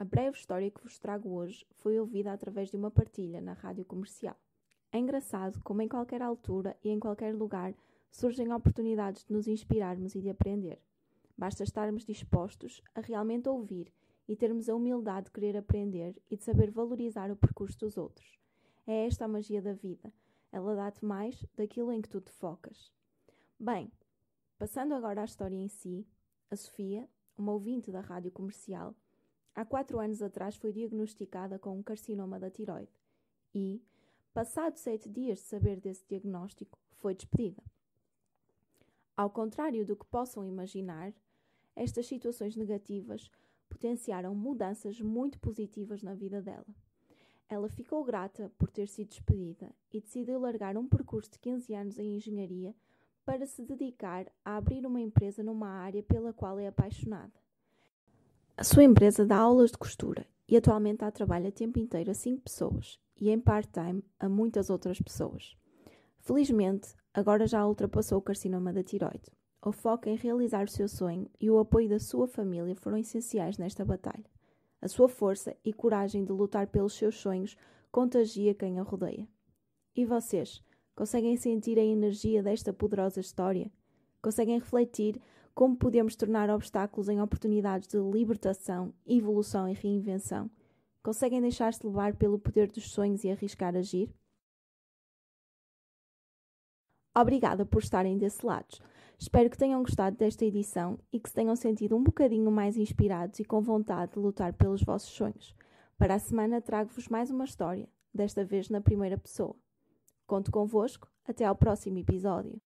A breve história que vos trago hoje foi ouvida através de uma partilha na rádio comercial. É engraçado como em qualquer altura e em qualquer lugar surgem oportunidades de nos inspirarmos e de aprender. Basta estarmos dispostos a realmente ouvir e termos a humildade de querer aprender e de saber valorizar o percurso dos outros. É esta a magia da vida. Ela dá-te mais daquilo em que tu te focas. Bem, passando agora à história em si, a Sofia, uma ouvinte da rádio comercial, há quatro anos atrás foi diagnosticada com um carcinoma da tiroide e, passados sete dias de saber desse diagnóstico, foi despedida. Ao contrário do que possam imaginar, estas situações negativas potenciaram mudanças muito positivas na vida dela. Ela ficou grata por ter sido despedida e decidiu largar um percurso de 15 anos em engenharia para se dedicar a abrir uma empresa numa área pela qual é apaixonada. A sua empresa dá aulas de costura e atualmente há trabalho a tempo inteiro a 5 pessoas e em part-time a muitas outras pessoas. Felizmente, agora já ultrapassou o carcinoma da tiroide. O foco em realizar o seu sonho e o apoio da sua família foram essenciais nesta batalha. A sua força e coragem de lutar pelos seus sonhos contagia quem a rodeia. E vocês, conseguem sentir a energia desta poderosa história? Conseguem refletir como podemos tornar obstáculos em oportunidades de libertação, evolução e reinvenção? Conseguem deixar-se levar pelo poder dos sonhos e arriscar agir? Obrigada por estarem desse lado. Espero que tenham gostado desta edição e que se tenham sentido um bocadinho mais inspirados e com vontade de lutar pelos vossos sonhos. Para a semana trago-vos mais uma história, desta vez na primeira pessoa. Conto convosco, até ao próximo episódio.